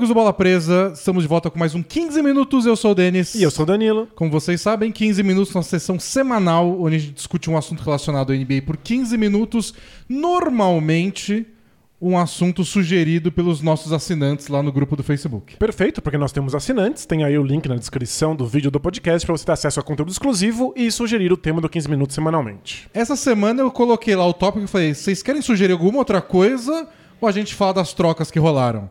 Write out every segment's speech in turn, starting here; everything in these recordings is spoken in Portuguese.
amigos do Bola Presa, estamos de volta com mais um 15 Minutos. Eu sou o Denis. E eu sou o Danilo. Como vocês sabem, 15 Minutos é uma sessão semanal onde a gente discute um assunto relacionado ao NBA por 15 minutos. Normalmente, um assunto sugerido pelos nossos assinantes lá no grupo do Facebook. Perfeito, porque nós temos assinantes. Tem aí o link na descrição do vídeo do podcast para você ter acesso a conteúdo exclusivo e sugerir o tema do 15 Minutos semanalmente. Essa semana eu coloquei lá o tópico e falei: vocês querem sugerir alguma outra coisa ou a gente fala das trocas que rolaram?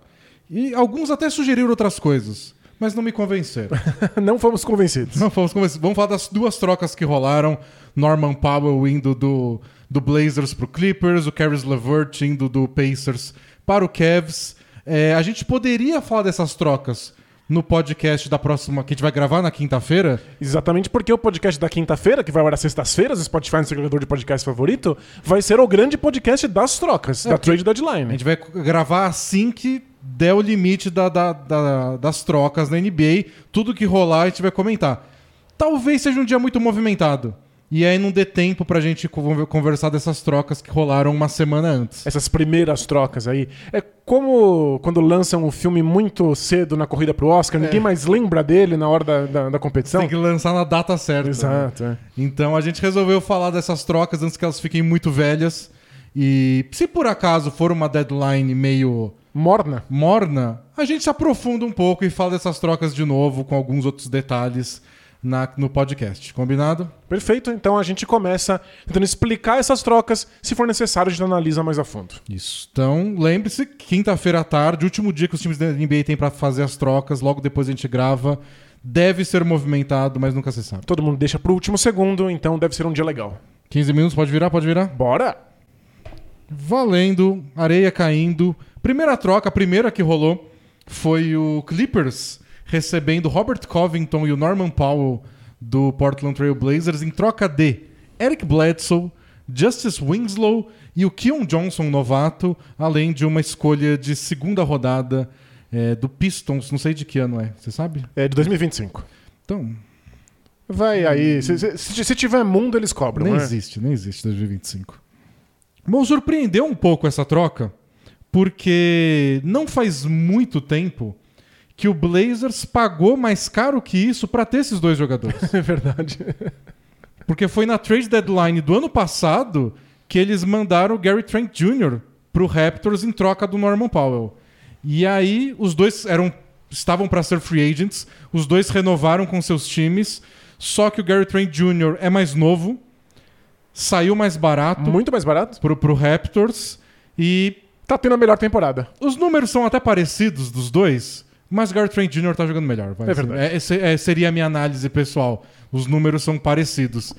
E alguns até sugeriram outras coisas, mas não me convenceram. Não fomos convencidos. Não fomos convencidos. Vamos falar das duas trocas que rolaram. Norman Powell indo do, do Blazers pro Clippers, o Caris LeVert indo do Pacers para o Cavs. É, a gente poderia falar dessas trocas no podcast da próxima, que a gente vai gravar na quinta-feira. Exatamente porque o podcast da quinta-feira, que vai agora sextas-feiras, Spotify no seu agregador de podcast favorito, vai ser o grande podcast das trocas, da Trade A Deadline. gente vai gravar assim que der o limite da- da- da- das trocas na NBA. Tudo que rolar a gente vai comentar. Talvez seja um dia muito movimentado. E aí não dê tempo pra gente con- conversar dessas trocas que rolaram uma semana antes. Essas primeiras trocas aí. É como quando lançam um filme muito cedo na corrida pro Oscar, ninguém mais lembra dele na hora da, da, da competição. É. Tem que lançar na data certa. né? Exato, é. Então a gente resolveu falar dessas trocas antes que elas fiquem muito velhas. E se por acaso for uma deadline meio Morna. morna, a gente se aprofunda um pouco e fala dessas trocas de novo com alguns outros detalhes na- no podcast. Combinado? Perfeito, então a gente começa tentando explicar essas trocas. Se for necessário, a gente analisa mais a fundo. Isso. Então, lembre-se, quinta-feira à tarde, último dia que os times da NBA têm pra fazer as trocas, logo depois a gente grava. Deve ser movimentado, mas nunca se sabe. Todo mundo deixa pro último segundo, então deve ser um dia legal. 15 minutos, pode virar? Pode virar? Bora! Valendo, areia caindo. Primeira troca, a primeira que rolou foi o Clippers recebendo Robert Covington e o Norman Powell do Portland Trail Blazers em troca de Eric Bledsoe, Justice Winslow e o Keon Johnson novato, além de uma escolha de segunda rodada é, do Pistons, não sei de que ano é, você sabe? É de 2025. Então, Vai aí. Se, se- se- tiver mundo, eles cobram. nem né? existe, nem existe 2025. Bom, surpreendeu um pouco essa troca, porque não faz muito tempo que o Blazers pagou mais caro que isso pra ter esses dois jogadores. É verdade. Porque foi na trade deadline do ano passado que eles mandaram o Gary Trent Jr. pro Raptors em troca do Norman Powell. E aí os dois eram estavam para ser free agents, os dois renovaram com seus times, só que o Gary Trent Jr. é mais novo, saiu mais barato Muito mais barato. pro, pro Raptors e Tá tendo a melhor temporada. os números são até parecidos dos dois, mas Gary Trent Jr. tá jogando melhor. vai. É verdade. É, é, seria a minha análise pessoal. Os números são parecidos.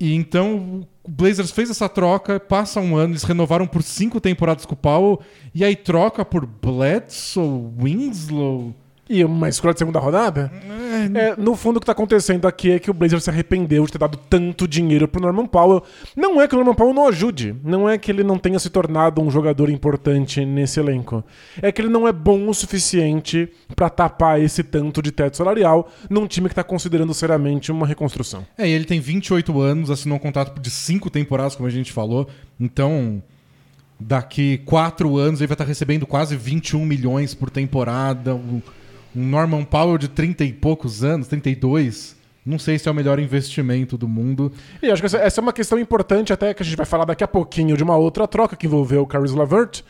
E então o Blazers fez essa troca, passa um ano, eles renovaram por cinco temporadas com o Powell, e aí troca por Bledsoe, Winslow. E uma escolha de segunda rodada? É, no fundo, o que tá acontecendo aqui é que o Blazers se arrependeu de ter dado tanto dinheiro pro Norman Powell. Não é que o Norman Powell não ajude. Não é que ele não tenha se tornado um jogador importante nesse elenco. É que ele não é bom o suficiente pra tapar esse tanto de teto salarial num time que tá considerando seriamente uma reconstrução. É, e ele tem 28 anos, assinou um contrato de cinco temporadas, como a gente falou. Então, daqui quatro anos ele vai estar recebendo quase 21 milhões por temporada. Um Norman Powell de 30 e poucos anos, 32. Não sei se é o melhor investimento do mundo. E acho que essa, essa é uma questão importante, até que a gente vai falar daqui a pouquinho de uma outra troca que envolveu o Caris LeVert.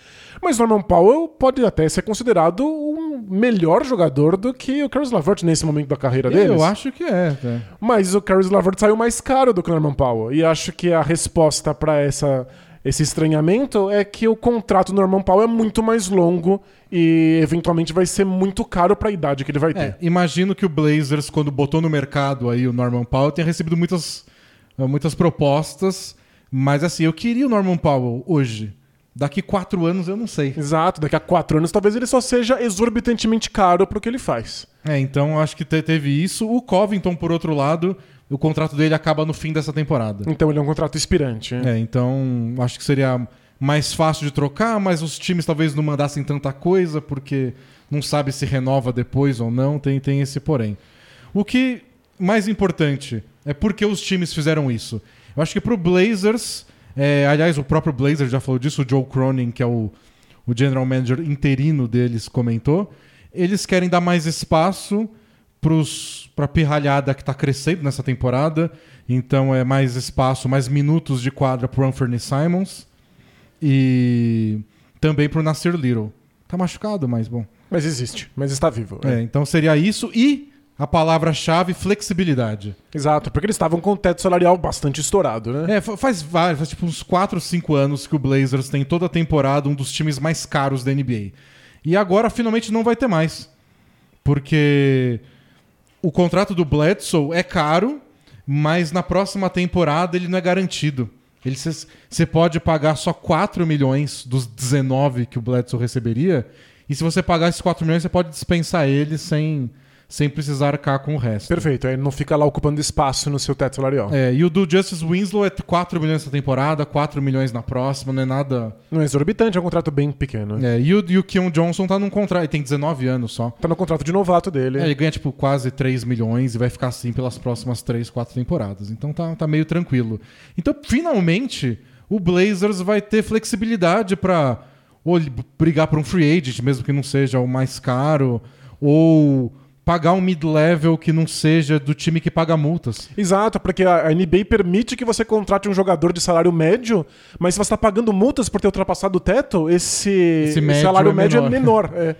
Mas Norman Powell pode até ser considerado um melhor jogador do que o Caris LeVert nesse momento da carreira deles. Eu acho que é. tá? Mas o Caris LeVert saiu mais caro do que o Norman Powell. E acho que a resposta para essa esse estranhamento é que o contrato do Norman Powell é muito mais longo e eventualmente vai ser muito caro para a idade que ele vai ter. É, imagino que o Blazers, quando botou no mercado aí o Norman Powell, tenha recebido muitas, eh, muitas propostas. Mas assim, eu queria o Norman Powell hoje. Daqui quatro anos eu não sei. Exato, daqui a quatro anos talvez ele só seja exorbitantemente caro pro que ele faz. É, então acho que te- teve isso. O Covington, por outro lado, o contrato dele acaba no fim dessa temporada. Então ele é um contrato expirante. É, então acho que seria mais fácil de trocar, mas os times talvez não mandassem tanta coisa, porque não sabe se renova depois ou não, tem, tem esse porém. O que mais importante é por que os times fizeram isso. Eu acho que pro Blazers, é, aliás, o próprio Blazer já falou disso, o Joe Cronin, que é o, o general manager interino deles, comentou. eles querem dar mais espaço para a pirralhada que está crescendo nessa temporada. Então é mais espaço, mais minutos de quadra para Anthony Simons e também para o Nasir Little. Tá machucado, mas bom. Mas existe, mas está vivo. É, então seria isso e a palavra-chave flexibilidade. Exato, porque eles estavam com o teto salarial bastante estourado, né? É, faz vários, faz tipo uns 4 ou 5 anos que o Blazers tem toda a temporada um dos times mais caros da NBA. E agora finalmente não vai ter mais. Porque o contrato do Bledsoe é caro, mas na próxima temporada ele não é garantido. Você pode pagar só 4 milhões dos 19 que o Bledsoe receberia. E se você pagar esses 4 milhões, você pode dispensar ele sem, sem precisar arcar com o resto. Perfeito, aí não fica lá ocupando espaço no seu teto salarial. É, e o do Justice Winslow é 4 milhões essa temporada, 4 milhões na próxima, não é nada. Não é exorbitante, é um contrato bem pequeno. É, e o, e o Keon Johnson tá num contrato, ele tem 19 anos só. Tá no contrato de novato dele. É, ele ganha tipo quase 3 milhões e vai ficar assim pelas próximas 3, 4 temporadas. Então tá, tá meio tranquilo. Então, finalmente, o Blazers vai ter flexibilidade para ou brigar por um free agent, mesmo que não seja o mais caro, ou pagar um mid-level que não seja do time que paga multas. Exato, porque a NBA permite que você contrate um jogador de salário médio, mas se você está pagando multas por ter ultrapassado o teto, esse, esse médio salário é médio menor. é menor. É.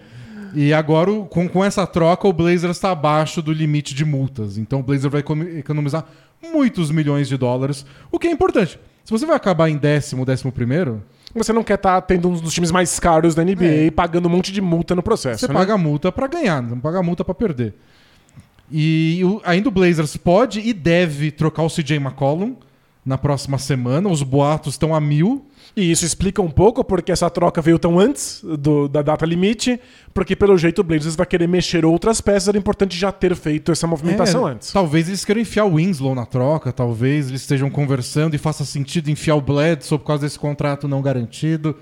E agora, com, com essa troca, o Blazers está abaixo do limite de multas. Então o Blazer vai economizar muitos milhões de dólares, o que é importante. Se você vai acabar em décimo, décimo primeiro, você não quer estar tá tendo um dos times mais caros da NBA é. pagando um monte de multa no processo. Você né? paga multa para ganhar, não paga multa para perder. E o, ainda o Blazers pode e deve trocar o CJ McCollum na próxima semana. Os boatos estão a mil. E isso explica um pouco porque essa troca veio tão antes do, da data limite, porque pelo jeito o Blazers vai querer mexer outras peças, era importante já ter feito essa movimentação é, antes. Talvez eles queiram enfiar o Winslow na troca, talvez eles estejam conversando e faça sentido enfiar o Bledsoe por causa desse contrato não garantido.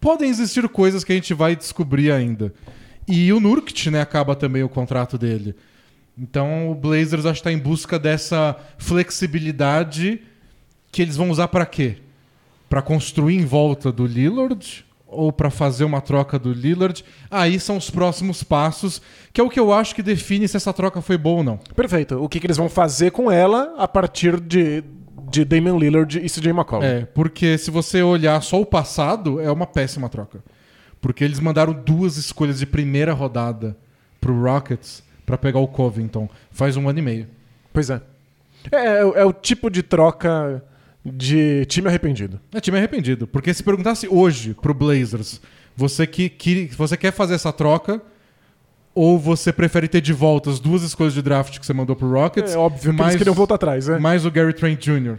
Podem existir coisas que a gente vai descobrir ainda. E o Nurkic, né, acaba também o contrato dele. Então o Blazers acho que está em busca dessa flexibilidade que eles vão usar para quê? Para construir em volta do Lillard ou para fazer uma troca do Lillard? Aí são os próximos passos, que é o que eu acho que define se essa troca foi boa ou não. Perfeito. O que, que eles vão fazer com ela a partir de, de Damian Lillard e CJ McCollum? É, porque se você olhar só o passado, é uma péssima troca. Porque eles mandaram duas escolhas de primeira rodada pro Rockets para pegar o Covington faz um ano e meio. Pois é. É, é, é o tipo de troca de time arrependido. É time arrependido. Porque se perguntasse hoje pro Blazers, você que, que você quer fazer essa troca ou você prefere ter de volta as duas escolhas de draft que você mandou pro Rockets? É óbvio mais, que eles queriam voltar atrás, né? Mais o Gary Trent Jr.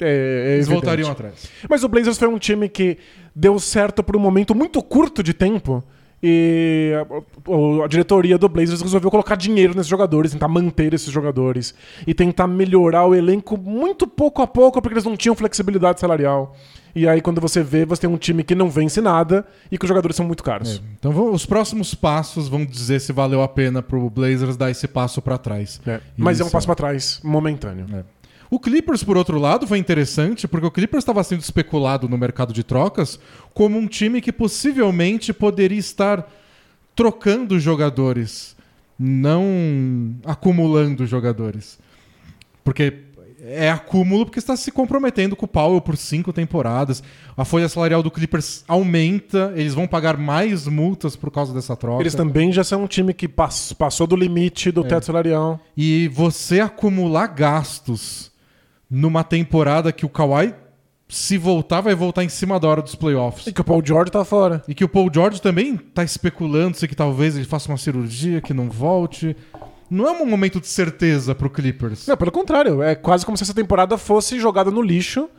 É, é eles voltariam atrás. Mas o Blazers foi um time que deu certo por um momento muito curto de tempo e a, a, diretoria do Blazers resolveu colocar dinheiro nesses jogadores, tentar manter esses jogadores e tentar melhorar o elenco muito pouco a pouco, porque eles não tinham flexibilidade salarial. E aí, quando você vê, você tem um time que não vence nada e que os jogadores são muito caros. É. Então, os próximos passos vão dizer se valeu a pena pro Blazers dar esse passo para trás. É. Mas é um passo para trás momentâneo. É. O Clippers, por outro lado, foi interessante porque o Clippers estava sendo especulado no mercado de trocas como um time que possivelmente poderia estar trocando jogadores, não acumulando jogadores. Porque é acúmulo porque está se comprometendo com o Powell por cinco temporadas. A folha salarial do Clippers aumenta, eles vão pagar mais multas por causa dessa troca. Eles também já são um time que passou do limite do é. teto salarial. E você acumular gastos numa temporada que o Kawhi, se voltar, vai voltar em cima da hora dos playoffs. E que o Paul George tá fora. E que o Paul George também tá especulando-se que talvez ele faça uma cirurgia, que não volte. Não é um momento de certeza pro Clippers. Não, pelo contrário. É quase como se essa temporada fosse jogada no lixo,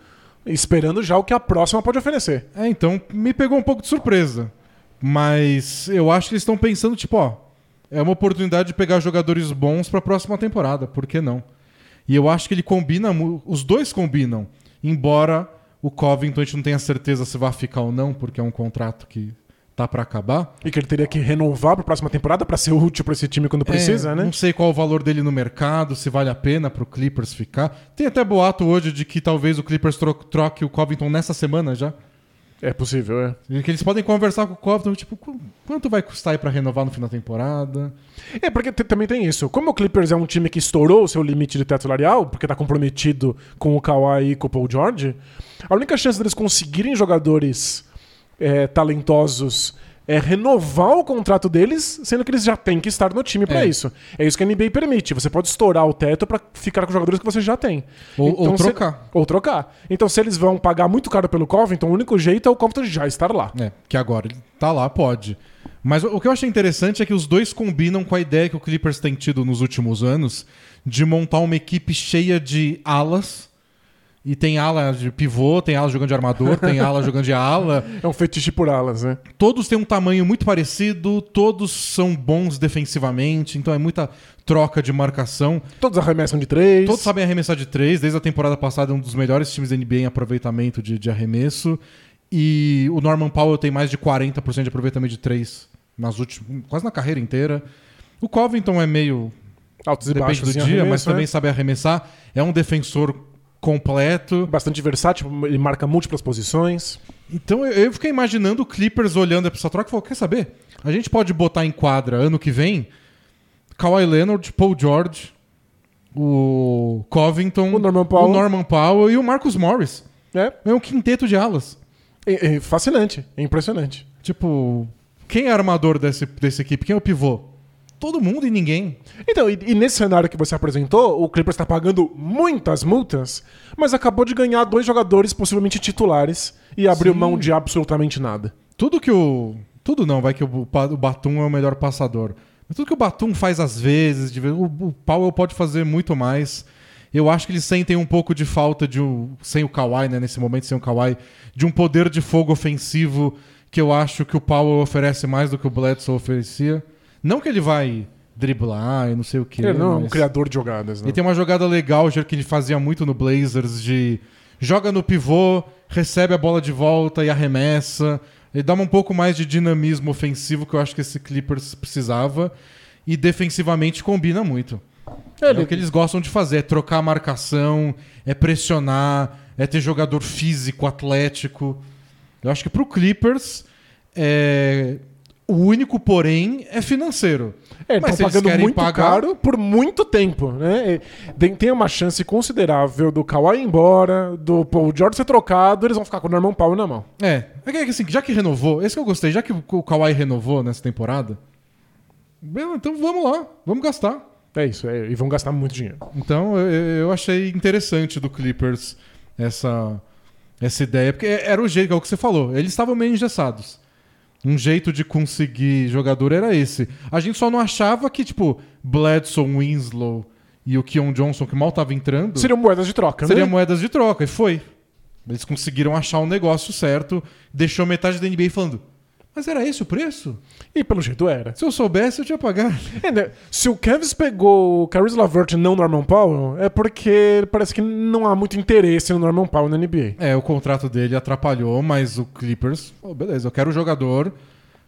esperando já o que a próxima pode oferecer. É, então me pegou um pouco de surpresa. Mas eu acho que eles estão pensando, tipo, ó, é uma oportunidade de pegar jogadores bons para a próxima temporada, por que não? E eu acho que ele combina, os dois combinam, embora o Covington a gente não tenha certeza se vai ficar ou não, porque é um contrato que tá para acabar. E que ele teria que renovar para a próxima temporada para ser útil para esse time quando precisa, é, né? Não sei qual o valor dele no mercado, se vale a pena para o Clippers ficar. Tem até boato hoje de que talvez o Clippers tro troque o Covington nessa semana já. É possível, é. Que eles podem conversar com o Covington, tipo, qu- quanto vai custar aí pra renovar no fim da temporada? É, porque também tem isso. Como o Clippers é um time que estourou o seu limite de teto salarial, porque tá comprometido com o Kawhi e com o Paul George, a única chance deles conseguirem jogadores é, talentosos é renovar o contrato deles, sendo que eles já têm que estar no time pra É. isso. É isso que a NBA permite. Você pode estourar o teto pra ficar com jogadores que você já tem. Ou- ou se- trocar. ou trocar. Então, se eles vão pagar muito caro pelo Covington, o único jeito é o Covington já estar lá. É, que agora ele tá lá, pode. Mas o o que eu achei interessante é que os dois combinam com a ideia que o Clippers tem tido nos últimos anos de montar uma equipe cheia de alas. E tem ala de pivô, tem ala jogando de armador, tem ala jogando de ala. É um fetiche por alas, né? Todos têm um tamanho muito parecido, todos são bons defensivamente, então é muita troca de marcação. Todos arremessam de três. Todos sabem arremessar de três, desde a temporada passada é um dos melhores times da NBA em aproveitamento de, de arremesso. E o Norman Powell tem mais de 40% de aproveitamento de três nas últimas, quase na carreira inteira. O Covington é meio Altos e depende baixos do em dia, arremesso, mas também né? sabe arremessar. É um defensor completo. Bastante versátil, ele marca múltiplas posições. Então eu, fiquei imaginando o Clippers olhando pra essa troca e falou: quer saber? A gente pode botar em quadra ano que vem Kawhi Leonard, Paul George, o Covington, O Norman Powell. o Norman Powell e o Marcus Morris. É, É um quinteto de alas. é, é fascinante, é impressionante. Tipo, quem é armador desse, dessa equipe? Quem é o pivô? Todo mundo e ninguém. Então, e, e nesse cenário que você apresentou, o Clippers está pagando muitas multas, mas acabou de ganhar dois jogadores possivelmente titulares e abriu Sim. mão de absolutamente nada. Tudo que o. Tudo não, vai que o, o Batum é o melhor passador. Mas tudo que o Batum faz às vezes, de o, o Powell pode fazer muito mais. Eu acho que eles sentem um pouco de falta de um. Sem o Kawhi, né? Nesse momento, sem o Kawhi, de um poder de fogo ofensivo que eu acho que o Powell oferece mais do que o Bledsoe oferecia. Não que ele vai driblar e não sei o que. Ele não é um mas- criador de jogadas, né? ele tem uma jogada legal já que ele fazia muito no Blazers de joga no pivô, recebe a bola de volta e arremessa. Ele dá um pouco mais de dinamismo ofensivo que eu acho que esse Clippers precisava e defensivamente combina muito. É, Ele- o que eles gostam de fazer, é trocar a marcação, é pressionar, é ter jogador físico, atlético. Eu acho que pro Clippers é, o único porém é financeiro. É, Mas estão eles pagando muito pagar- caro por muito tempo, né? Tem, uma chance considerável do Kawhi ir embora, do Paul George ser trocado, eles vão ficar com o Norman Powell na mão. É, é que assim, já que renovou, esse que eu gostei, já que o Kawhi renovou nessa temporada, então vamos lá, vamos gastar. É isso, é, e vão gastar muito dinheiro. Então eu, eu achei interessante do Clippers essa, essa ideia, porque era o jeito, é o que você falou, eles estavam meio engessados. Um jeito de conseguir jogador era esse. A gente só não achava que, tipo, Bledson, Winslow e o Keon Johnson, que mal tava entrando, Seriam moedas de troca, Seria né? moedas de troca, e foi. Eles conseguiram achar o negócio certo, deixou metade da NBA falando: Mas era esse o preço? E pelo jeito era. Se eu soubesse, eu tinha pagado. É, né? Se o Cavs pegou o Caris LaVert e não o Norman Powell, é porque parece que não há muito interesse no Norman Powell na NBA. É, o contrato dele atrapalhou, mas o Clippers, oh, beleza, eu quero o jogador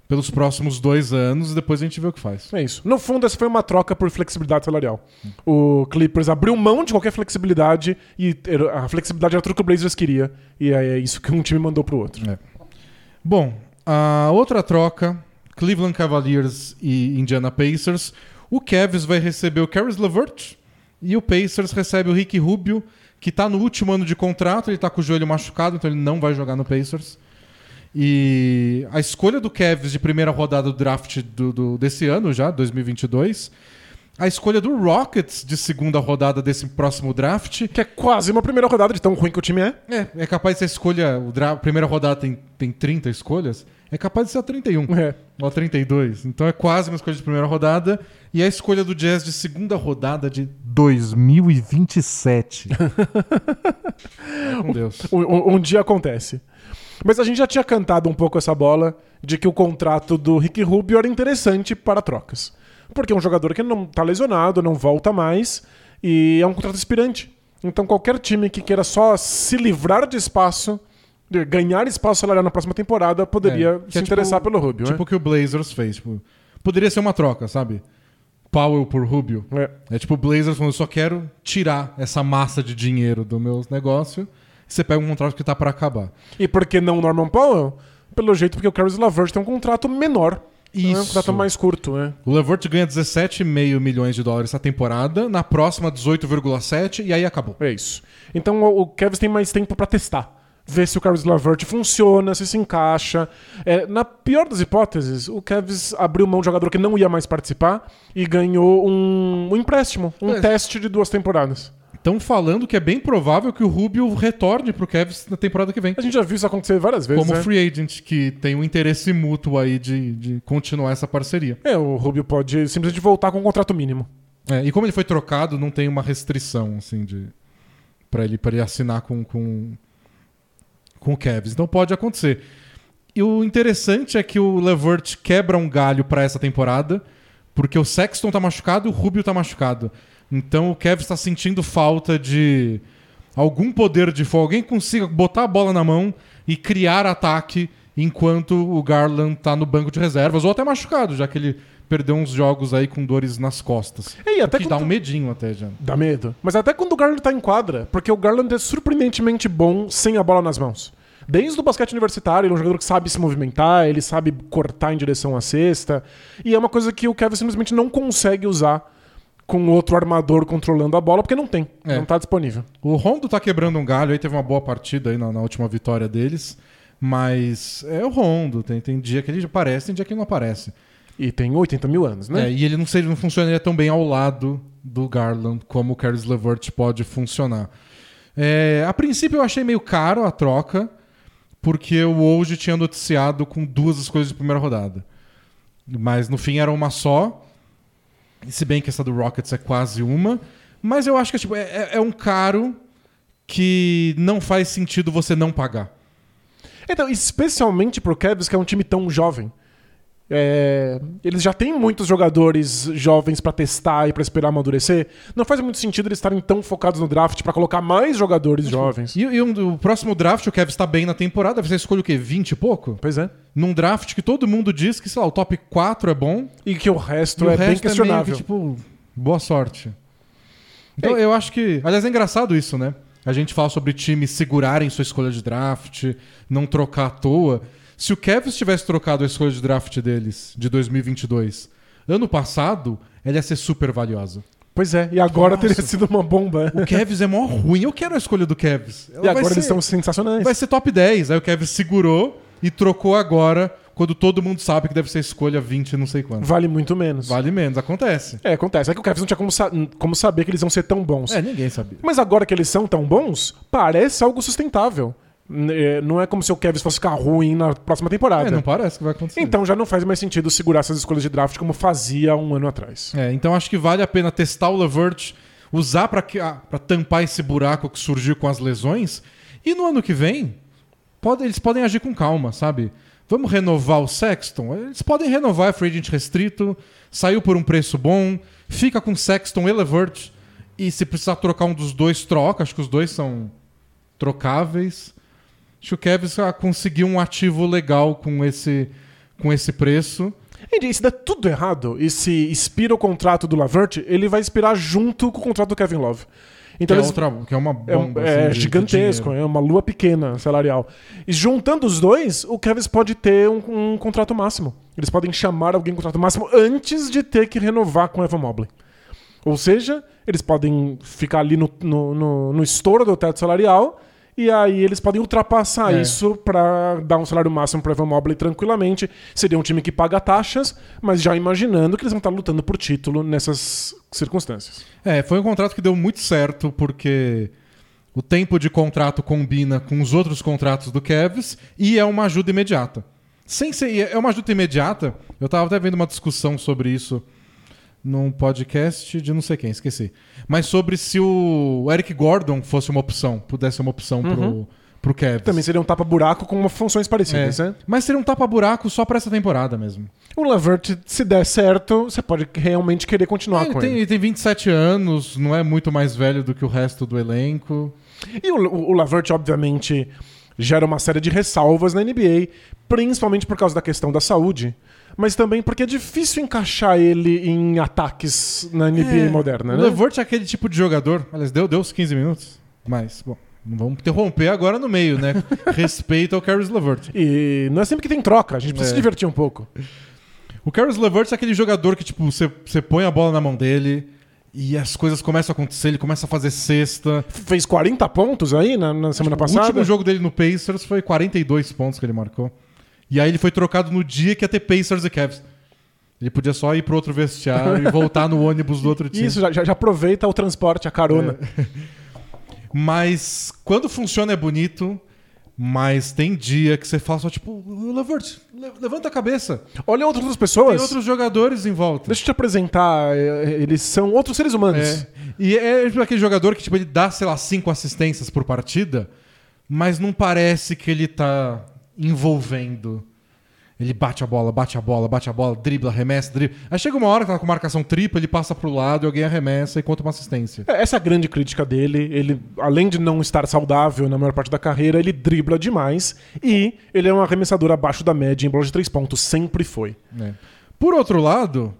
pelos próximos dois anos e depois a gente vê o que faz. É isso. No fundo, essa foi uma troca por flexibilidade salarial. O Clippers abriu mão de qualquer flexibilidade e era- a flexibilidade era tudo que o Blazers queria. E é isso que um time mandou pro outro. Bom, a outra troca, Cleveland Cavaliers e Indiana Pacers. O Cavs vai receber o Caris LeVert e o Pacers recebe o Ricky Rubio, que tá no último ano de contrato, ele tá com o joelho machucado, então ele não vai jogar no Pacers. E a escolha do Cavs de primeira rodada do draft do, do- desse ano já, 2022. A escolha do Rockets de segunda rodada desse próximo draft. Que é quase uma primeira rodada de tão ruim que o time é. É, é capaz de ser a escolha. O a primeira rodada tem, tem 30 escolhas. É capaz de ser a 31. É. Ou a 32. Então é quase uma escolha de primeira rodada. E a escolha do Jazz de segunda rodada de 2027. é, com Deus. Um, um- um dia acontece. Mas a gente já tinha cantado um pouco essa bola de que o contrato do Ricky Rubio era interessante para trocas. Porque é um jogador que não tá lesionado, não volta mais, e é um contrato expirante. Então qualquer time que queira só se livrar de espaço, ganhar espaço salarial na próxima temporada, poderia É, se é tipo- interessar pelo Rubio. Tipo o que o Blazers fez. Tipo, poderia ser uma troca, sabe? Powell por Rubio. É. É tipo o Blazers falando, eu só quero tirar essa massa de dinheiro do meu negócio. você pega um contrato que tá para acabar. E por que não o Norman Powell? Pelo jeito, porque o Caris LaVert tem um contrato menor. Isso. É um contrato mais curto, né? O LaVert ganha 17,5 milhões de dólares essa temporada, na próxima 18,7 e aí acabou. É isso. Então o Kevs tem mais tempo para testar. Ver se o Caris LaVert funciona, se se encaixa. É, na pior das hipóteses, o Kevs abriu mão de jogador que não ia mais participar e ganhou um, um empréstimo, um é. teste de duas temporadas. Estão falando que é bem provável que o Rubio retorne pro Cavs na temporada que vem. A gente já viu isso acontecer várias vezes. Como né? free agent, que tem um interesse mútuo aí de, de continuar essa parceria. É, o Rubio pode simplesmente voltar com um contrato mínimo. É, e como ele foi trocado, não tem uma restrição, assim, de. para ele, pra ele assinar com, com, com o Cavs. Então pode acontecer. E o interessante é que o Levert quebra um galho para essa temporada, porque o Sexton tá machucado e o Rubio tá machucado. Então o Kevin está sentindo falta de algum poder de fogo. Alguém consiga botar a bola na mão e criar ataque enquanto o Garland está no banco de reservas ou até machucado, já que ele perdeu uns jogos aí com dores nas costas. E até que dá um medinho até já. Dá medo. Mas até quando o Garland está em quadra, porque o Garland é surpreendentemente bom sem a bola nas mãos. Desde o basquete universitário, ele é um jogador que sabe se movimentar, ele sabe cortar em direção à cesta. E é uma coisa que o Kevin simplesmente não consegue usar com outro armador controlando a bola, porque não tem, é. não tá disponível. O Rondo tá quebrando um galho, aí teve uma boa partida aí na, na última vitória deles, mas é o Rondo, tem, tem dia que ele aparece, tem dia que ele não aparece. E tem 80 mil anos, né? É, e ele não, sei, não funcionaria tão bem ao lado do Garland como o Caris LeVert pode funcionar. É, a princípio eu achei meio caro a troca, porque o hoje tinha noticiado com duas escolhas de primeira rodada. Mas no fim era uma só. Se bem que essa do Rockets é quase uma. Mas eu acho que tipo, é, é, é um caro que não faz sentido você não pagar. Então, especialmente pro Cavs, que é um time tão jovem. É, eles já têm muitos jogadores jovens para testar e para esperar amadurecer. Não faz muito sentido eles estarem tão focados no draft para colocar mais jogadores jovens. E, e um, o próximo draft, o Kevin está bem na temporada, você escolhe o quê? 20 e pouco? Pois é. Num draft que todo mundo diz que, sei lá, o top 4 é bom. E que o resto é o resto bem questionável. É que, tipo, boa sorte. Então Ei. eu acho que. Aliás, é engraçado isso, né? A gente fala sobre times segurarem sua escolha de draft, não trocar à toa. Se o Cavs tivesse trocado a escolha de draft deles de 2022 ano passado, ela ia ser super valiosa. Pois é, e agora Nossa. teria sido uma bomba. O Cavs é mó ruim. Eu quero a escolha do. Ela e agora ser, eles estão sensacionais. Vai ser top 10. Aí o Cavs segurou e trocou agora, quando todo mundo sabe que deve ser escolha 20 não sei quanto. Vale muito menos. Vale menos, acontece. É, acontece. É que o Cavs não tinha como, sa como saber que eles vão ser tão bons. É, ninguém sabia. Mas agora que eles são tão bons, parece algo sustentável. É, não é como se o Kevin fosse ficar ruim na próxima temporada. É, não parece que vai acontecer. Então já não faz mais sentido segurar essas escolhas de draft como fazia um ano atrás. É, então acho que vale a pena testar o Levert, usar para ah, tampar esse buraco que surgiu com as lesões. E no ano que vem, pode, eles podem agir com calma, sabe? Vamos renovar o Sexton? Eles podem renovar a free agent restrito, saiu por um preço bom, fica com Sexton e Levert. E se precisar trocar um dos dois, troca. Acho que os dois são trocáveis. Acho que o Kevs conseguiu um ativo legal com esse, com esse preço. E se der tudo errado e se expira o contrato do Lavert, ele vai expirar junto com o contrato do Kevin Love. Então que, é é, outra, que é uma bomba. É, assim, é gigantesco, é uma lua pequena salarial. E juntando os dois, o Kevin pode ter um, um, contrato máximo. Eles podem chamar alguém com contrato máximo antes de ter que renovar com Evan Mobley. Ou seja, eles podem ficar ali no, no, no, no estouro do teto salarial e aí eles podem ultrapassar é. isso para dar um salário máximo para Evan Mobley tranquilamente. Seria um time que paga taxas, mas já imaginando que eles vão estar lutando por título nessas circunstâncias. É, foi um contrato que deu muito certo porque o tempo de contrato combina com os outros contratos do Cavs e é uma ajuda imediata. Sem ser, é uma ajuda imediata. Eu estava até vendo uma discussão sobre isso num podcast de não sei quem, esqueci. Mas sobre se o Eric Gordon fosse uma opção, pudesse ser uma opção uhum. pro, pro Cavs. Também seria um tapa-buraco com funções parecidas, é. né? Mas seria um tapa-buraco só para essa temporada mesmo. O Lavert, se der certo, você pode realmente querer continuar é, com tem, ele. Ele tem 27 anos, não é muito mais velho do que o resto do elenco. E o, o, o Lavert, obviamente, gera uma série de ressalvas na NBA, principalmente por causa da questão da saúde mas também porque é difícil encaixar ele em ataques na NBA é, moderna, né? O Levert é aquele tipo de jogador. Aliás, deu, deu os 15 minutos. Mas, bom. Não vamos interromper agora no meio, né? Respeito ao Caris LeVert. E não é sempre que tem troca, a gente precisa É. se divertir um pouco. O Caris LeVert é aquele jogador que, tipo, você põe a bola na mão dele e as coisas começam a acontecer, ele começa a fazer cesta. Fez 40 pontos aí na, na semana O passada. último jogo dele no Pacers foi 42 pontos que ele marcou. E aí ele foi trocado no dia que ia ter Pacers e Cavs. Ele podia só ir pro outro vestiário e voltar no ônibus do outro time. Isso, já, já- aproveita o transporte, a carona. É. Mas quando funciona é bonito, mas tem dia que você fala só tipo, Levert, le- levanta a cabeça. Olha outras Tem pessoas. outros jogadores em volta. Deixa eu te apresentar. é, Eles são outros seres humanos. É. E é tipo aquele jogador que tipo, ele dá, sei lá, cinco assistências por partida, mas não parece que ele tá envolvendo. Ele bate a bola, bate a bola, bate a bola, dribla, arremessa, dribla. Aí chega uma hora que tá com marcação tripla, ele passa pro lado e alguém arremessa e conta uma assistência. É, Essa é a grande crítica dele. Ele, além de não estar saudável na maior parte da carreira, ele dribla demais. E ele é um arremessador abaixo da média em bola de três pontos. Sempre foi. É. Por outro lado,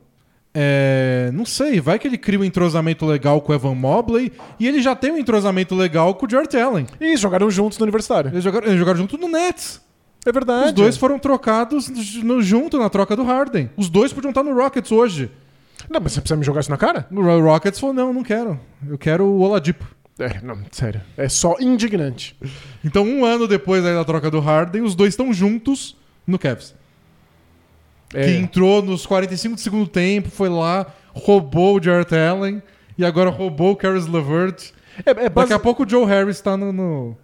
é, não sei, vai que ele cria um entrosamento legal com o Evan Mobley e ele já tem um entrosamento legal com o Jarrett Allen. E jogaram juntos no universitário. Eles jogaram, eles jogaram junto no Nets. É verdade. Os dois foram trocados no- junto na troca do Harden. Os dois podiam estar no Rockets hoje. Não, mas você precisa me jogar isso na cara? O Ro- Rockets falou: não, não quero. Eu quero o Oladipo. É, não, sério. É só indignante. Então, um ano depois da troca do Harden, os dois estão juntos no Cavs. É. Que entrou nos 45 do segundo tempo, foi lá, roubou o Jarrett Allen e agora roubou o Caris LeVert. É, é Daqui basi- a pouco o Joe Harris tá no, no,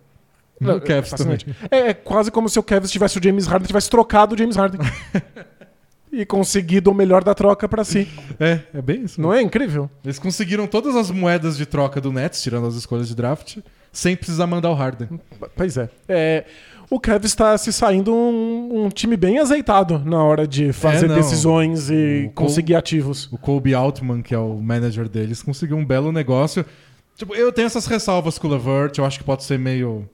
no Não, Cavs é. É, é quase como se o Kevin tivesse o James Harden tivesse trocado o James Harden. e conseguido o melhor da troca pra si. É, é bem isso. Não é incrível? Eles conseguiram todas as moedas de troca do Nets, tirando as escolhas de draft, sem precisar mandar o Harden. Pois é. É, o Kevin está se saindo um, um time bem azeitado na hora de fazer É, decisões e O conseguir ativos. O Kobe Altman, que é o manager deles, conseguiu um belo negócio. Tipo, eu tenho essas ressalvas com o Levert, eu acho que pode ser meio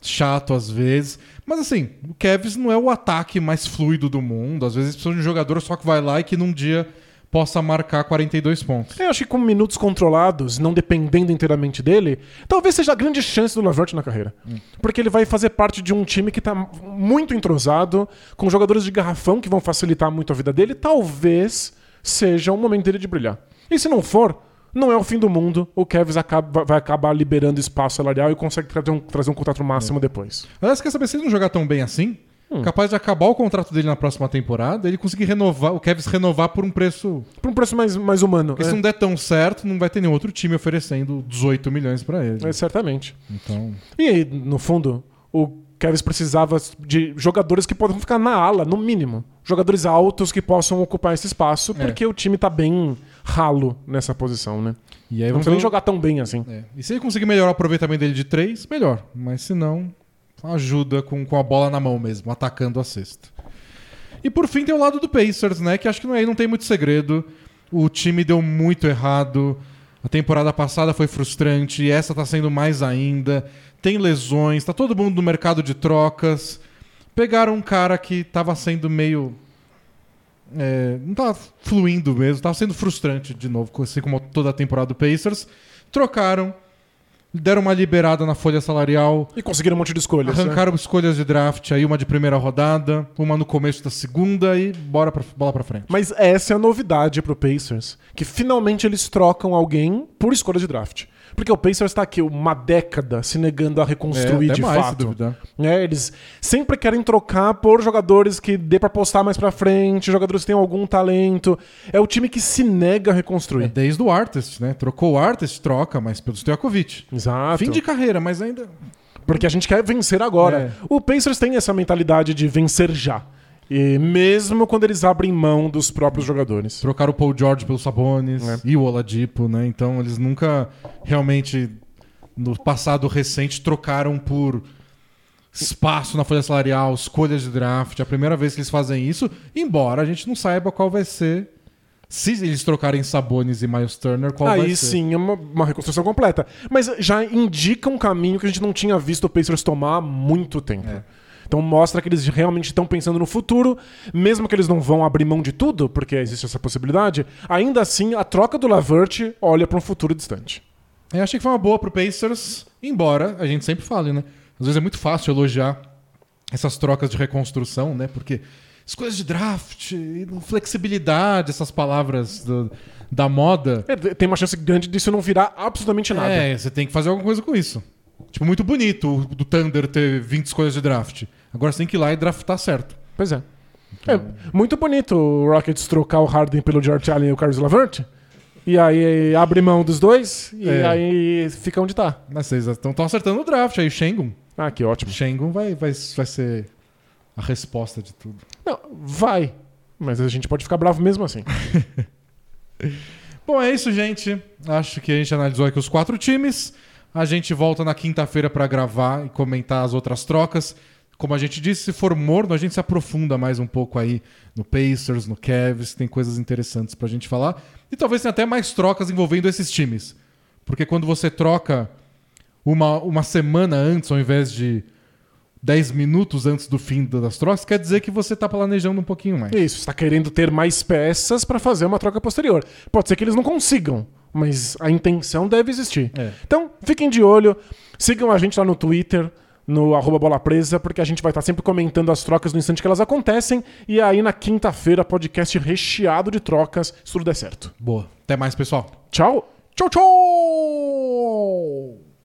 chato às vezes. Mas assim, o Cavs não é o ataque mais fluido do mundo. Às vezes precisa de um jogador só que vai lá e que num dia possa marcar 42 pontos. Eu acho que com minutos controlados, não dependendo inteiramente dele, talvez seja a grande chance do Lavert na carreira. Porque ele vai fazer parte de um time que tá muito entrosado, com jogadores de garrafão que vão facilitar muito a vida dele. Talvez seja o momento dele de brilhar. E se não for, não é o fim do mundo. O Kevs acaba- vai acabar liberando espaço salarial e consegue trazer um, trazer um contrato máximo depois. Aliás, quer saber se ele não jogar tão bem assim? Capaz de acabar o contrato dele na próxima temporada, ele conseguir renovar, o Cavs renovar por um preço. Por um preço mais, mais humano. Porque se é. não der tão certo, não vai ter nenhum outro time oferecendo 18 milhões pra ele. É, certamente. Então. E aí, no fundo, o Kevs precisava de jogadores que possam ficar na ala, no mínimo. Jogadores altos que possam ocupar esse espaço, É. porque o time tá bem ralo nessa posição, né? E aí Não precisa nem jogar tão bem assim. É. E se ele conseguir melhorar o aproveitamento dele de três, melhor. Mas se não, ajuda com, com a bola na mão mesmo, atacando a cesta. E por fim tem o lado do Pacers, né? Que acho que não, aí não tem muito segredo. O time deu muito errado. A temporada passada foi frustrante, e essa tá sendo mais ainda. Tem lesões, tá todo mundo no mercado de trocas. Pegaram um cara que tava sendo meio. é, não tava fluindo mesmo, tava sendo frustrante de novo, assim como toda a temporada do Pacers. Trocaram, deram uma liberada na folha salarial, E conseguiram um monte de escolhas. né? arrancaram escolhas de draft aí, uma de primeira rodada, uma no começo da segunda e bora pra, bola pra frente. Mas essa é a novidade pro Pacers, que finalmente eles trocam alguém por escolha de draft. Porque o Pacers tá aqui uma década se negando a reconstruir É, de mais, fato. É, eles sempre querem trocar por jogadores que dê pra postar mais pra frente, jogadores que tenham algum talento. É o time que se nega a É reconstruir. desde o Artist, né? Trocou o Artist, troca, mas pelo Stojakovic. Exato. Fim de carreira, mas ainda. Porque a gente quer vencer agora. É. O Pacers tem essa mentalidade de vencer já. E mesmo quando eles abrem mão dos próprios jogadores. Trocaram o Paul George pelo Sabonis É. e o Oladipo, né? Então eles nunca realmente, no passado recente, trocaram por espaço na folha salarial, escolhas de draft. É a primeira vez que eles fazem isso, embora a gente não saiba qual vai ser. Se eles trocarem Sabonis e Miles Turner, qual vai Aí ser. sim é uma, uma reconstrução completa. Mas já indica um caminho que a gente não tinha visto o Pacers tomar há muito tempo. É. Então mostra que eles realmente estão pensando no futuro, mesmo que eles não vão abrir mão de tudo, porque existe essa possibilidade. Ainda assim, a troca do Lavert olha para um futuro distante. Eu achei que foi uma boa pro Pacers, embora a gente sempre fale, né? Às vezes é muito fácil elogiar essas trocas de reconstrução, né? Porque escolhas de draft, flexibilidade, essas palavras do- da moda. É, tem uma chance grande disso não virar absolutamente nada. É, você tem que fazer alguma coisa com isso. Tipo, muito bonito o do Thunder ter 20 escolhas de draft. Agora você tem que ir lá e draftar certo. Pois é. É muito bonito o Rockets trocar o Harden pelo George Allen e o Carlos Lavert. E aí abre mão dos dois e É. aí fica onde tá. Mas vocês estão acertando o draft aí, o Shengun. Ah, que ótimo. Shengun vai, vai, vai ser a resposta de tudo. Não, vai. Mas a gente pode ficar bravo mesmo assim. Bom, é isso, gente. Acho que a gente analisou aqui os quatro times. A gente volta na quinta-feira para gravar e comentar as outras trocas. Como a gente disse, se for morno, a gente se aprofunda mais um pouco aí no Pacers, no Cavs, tem coisas interessantes pra gente falar. E talvez tenha até mais trocas envolvendo esses times. Porque quando você troca uma, uma semana antes, ao invés de 10 minutos antes do fim das trocas, quer dizer que você tá planejando um pouquinho mais. Isso, está querendo ter mais peças para fazer uma troca posterior. Pode ser que eles não consigam, mas a intenção deve existir. É. Então, fiquem de olho, sigam a gente lá no Twitter, no arroba bola presa, porque a gente vai estar sempre comentando as trocas no instante que elas acontecem. E aí, na quinta-feira, podcast recheado de trocas, se tudo der certo. Boa. Até mais, pessoal. Tchau! Tchau, tchau!